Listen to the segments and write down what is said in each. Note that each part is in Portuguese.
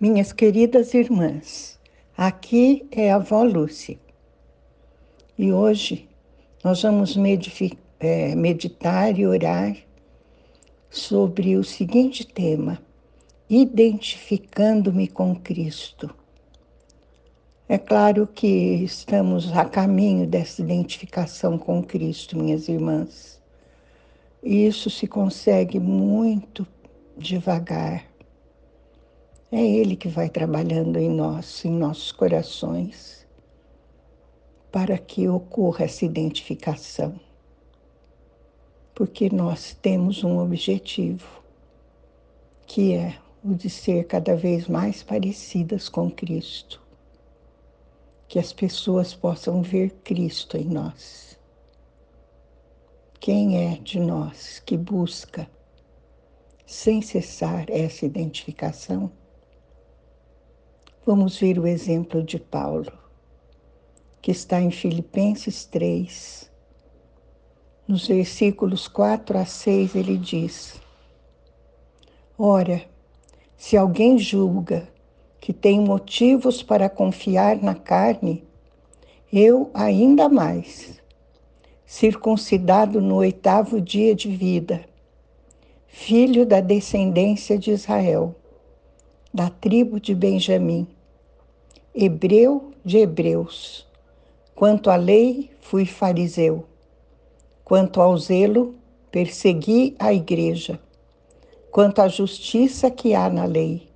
Minhas queridas irmãs, aqui é a avó Lúcia. E hoje nós vamos é, meditar e orar sobre o seguinte tema: identificando-me com Cristo. É claro que estamos a caminho dessa identificação com Cristo, minhas irmãs. E isso se consegue muito devagar é Ele que vai trabalhando em nós, em nossos corações, para que ocorra essa identificação. Porque nós temos um objetivo, que é o de ser cada vez mais parecidas com Cristo. Que as pessoas possam ver Cristo em nós. Quem é de nós que busca, sem cessar, essa identificação? Vamos ver o exemplo de Paulo, que está em Filipenses 3. Nos versículos 4 a 6, ele diz: Ora, se alguém julga que tem motivos para confiar na carne, eu ainda mais, circuncidado no oitavo dia de vida, filho da descendência de Israel, da tribo de Benjamim, hebreu de hebreus. Quanto à lei, fui fariseu. Quanto ao zelo, persegui a igreja. Quanto à justiça que há na lei,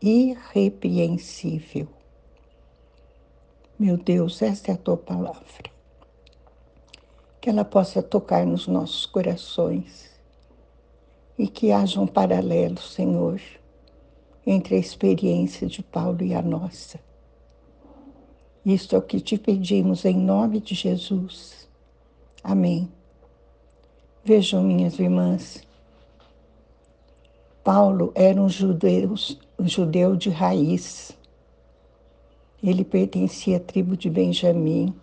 irrepreensível. Meu Deus, esta é a tua palavra. Que ela possa tocar nos nossos corações e que haja um paralelo, Senhor, entre a experiência de Paulo e a nossa isto é o que te pedimos em nome de Jesus. Amém. Vejam, minhas irmãs, Paulo era um judeu, um judeu de raiz. Ele pertencia à tribo de Benjamim.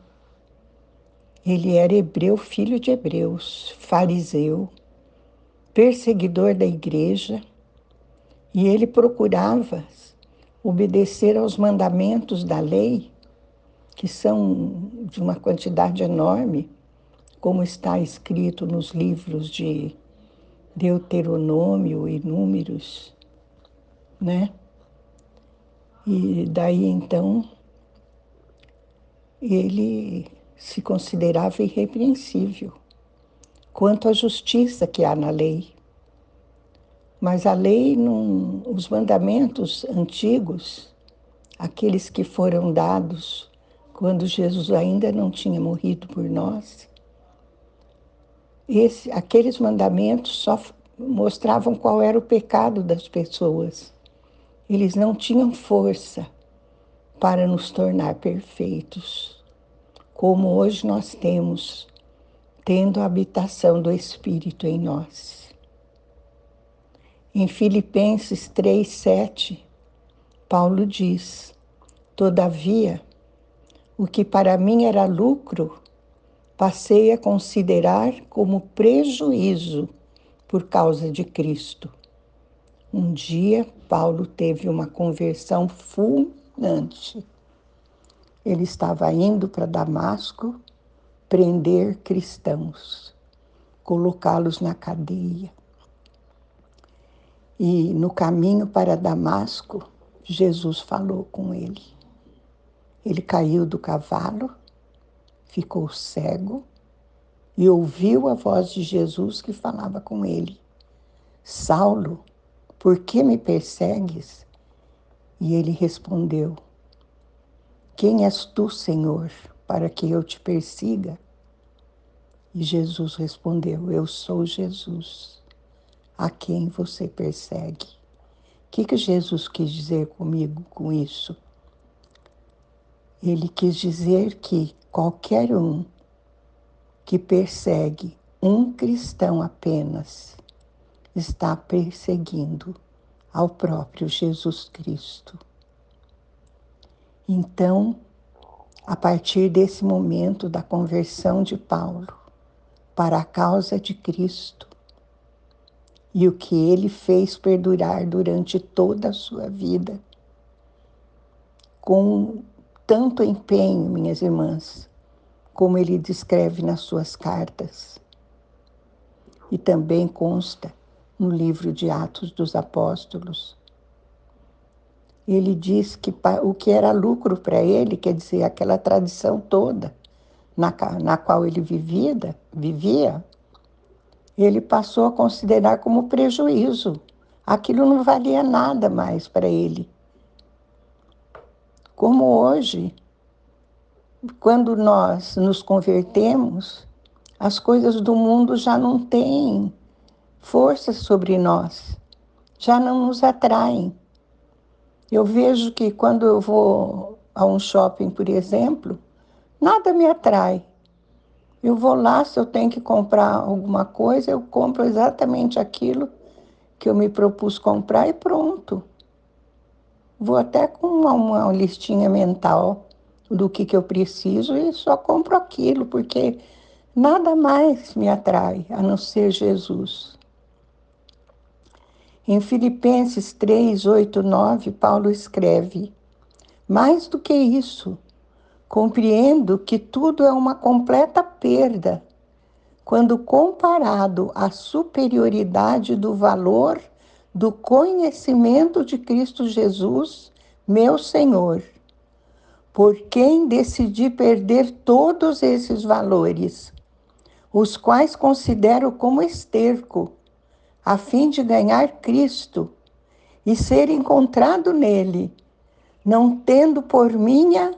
Ele era hebreu, filho de hebreus, fariseu, perseguidor da igreja, e ele procurava obedecer aos mandamentos da lei que são de uma quantidade enorme, como está escrito nos livros de Deuteronômio e Números, né? E daí então ele se considerava irrepreensível quanto à justiça que há na lei. Mas a lei, não, os mandamentos antigos, aqueles que foram dados quando Jesus ainda não tinha morrido por nós, esse, aqueles mandamentos só mostravam qual era o pecado das pessoas. Eles não tinham força para nos tornar perfeitos, como hoje nós temos, tendo a habitação do Espírito em nós. Em Filipenses 3:7, Paulo diz: Todavia, o que para mim era lucro, passei a considerar como prejuízo por causa de Cristo. Um dia, Paulo teve uma conversão fulminante. Ele estava indo para Damasco prender cristãos, colocá-los na cadeia. E no caminho para Damasco, Jesus falou com ele. Ele caiu do cavalo, ficou cego e ouviu a voz de Jesus que falava com ele: Saulo, por que me persegues? E ele respondeu: Quem és tu, Senhor, para que eu te persiga? E Jesus respondeu: Eu sou Jesus, a quem você persegue. O que, que Jesus quis dizer comigo com isso? Ele quis dizer que qualquer um que persegue um cristão apenas está perseguindo ao próprio Jesus Cristo. Então, a partir desse momento da conversão de Paulo para a causa de Cristo e o que ele fez perdurar durante toda a sua vida, com tanto empenho, minhas irmãs, como ele descreve nas suas cartas. E também consta no livro de Atos dos Apóstolos. Ele diz que o que era lucro para ele, quer dizer, aquela tradição toda na, qual ele vivia, vivia, ele passou a considerar como prejuízo. Aquilo não valia nada mais para ele. Como hoje, quando nós nos convertemos, as coisas do mundo já não têm força sobre nós, já não nos atraem. Eu vejo que quando eu vou a um shopping, por exemplo, nada me atrai. Eu vou lá, se eu tenho que comprar alguma coisa, eu compro exatamente aquilo que eu me propus comprar e pronto. Vou até com uma, uma listinha mental do que, que eu preciso e só compro aquilo, porque nada mais me atrai a não ser Jesus. Em Filipenses 3, 8, 9, Paulo escreve: Mais do que isso, Compreendo que tudo é uma completa perda quando comparado à superioridade do valor do conhecimento de Cristo Jesus, meu Senhor. Por quem decidi perder todos esses valores, os quais considero como esterco, a fim de ganhar Cristo e ser encontrado nele, não tendo por minha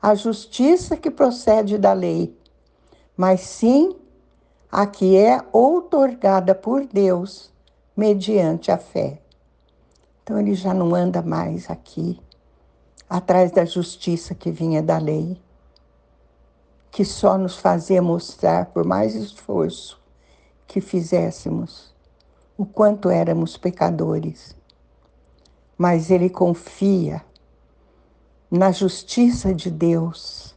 a justiça que procede da lei, mas sim a que é outorgada por Deus mediante a fé. Então ele já não anda mais aqui atrás da justiça que vinha da lei, que só nos fazia mostrar, por mais esforço que fizéssemos, o quanto éramos pecadores. Mas ele confia na justiça de Deus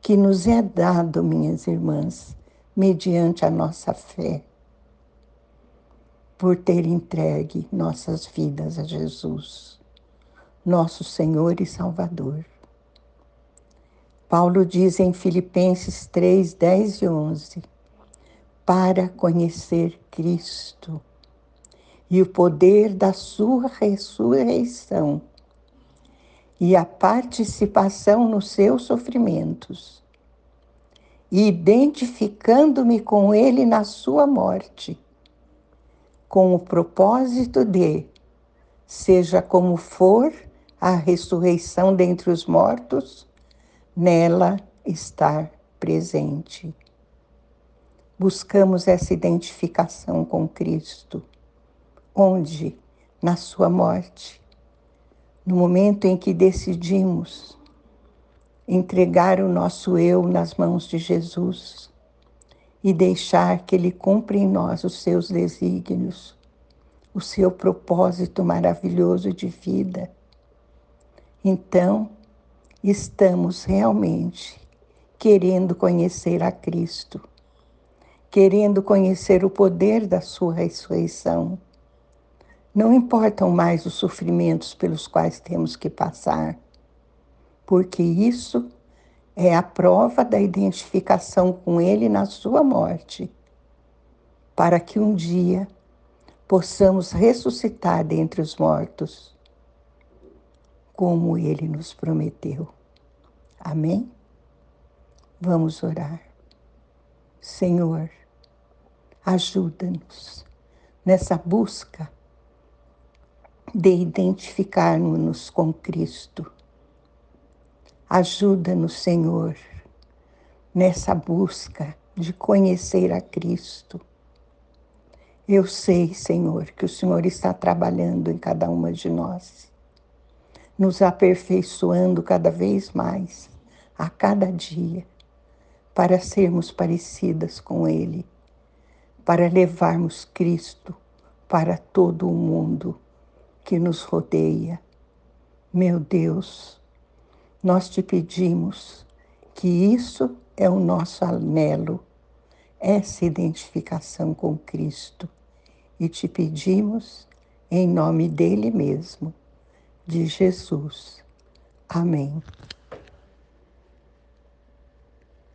que nos é dado, minhas irmãs, mediante a nossa fé, por ter entregue nossas vidas a Jesus, nosso Senhor e Salvador. Paulo diz em Filipenses 3, 10 e 11: para conhecer Cristo e o poder da Sua ressurreição e a participação nos seus sofrimentos, identificando-me com ele na sua morte, com o propósito de, seja como for a ressurreição dentre os mortos, nela estar presente. Buscamos essa identificação com Cristo, onde? Na sua morte no momento em que decidimos entregar o nosso eu nas mãos de Jesus e deixar que Ele cumpra em nós os seus desígnios, o seu propósito maravilhoso de vida, então estamos realmente querendo conhecer a Cristo, querendo conhecer o poder da Sua ressurreição. Não importam mais os sofrimentos pelos quais temos que passar, porque isso é a prova da identificação com Ele na Sua morte, para que um dia possamos ressuscitar dentre os mortos, como Ele nos prometeu. Amém? Vamos orar. Senhor, ajuda-nos nessa busca de identificarmos-nos com Cristo. Ajuda-nos, Senhor, nessa busca de conhecer a Cristo. Eu sei, Senhor, que o Senhor está trabalhando em cada uma de nós, nos aperfeiçoando cada vez mais, a cada dia, para sermos parecidas com Ele, para levarmos Cristo para todo o mundo que nos rodeia. Meu Deus, nós te pedimos que isso é o nosso anelo, essa identificação com Cristo. E te pedimos em nome dele mesmo, de Jesus. Amém.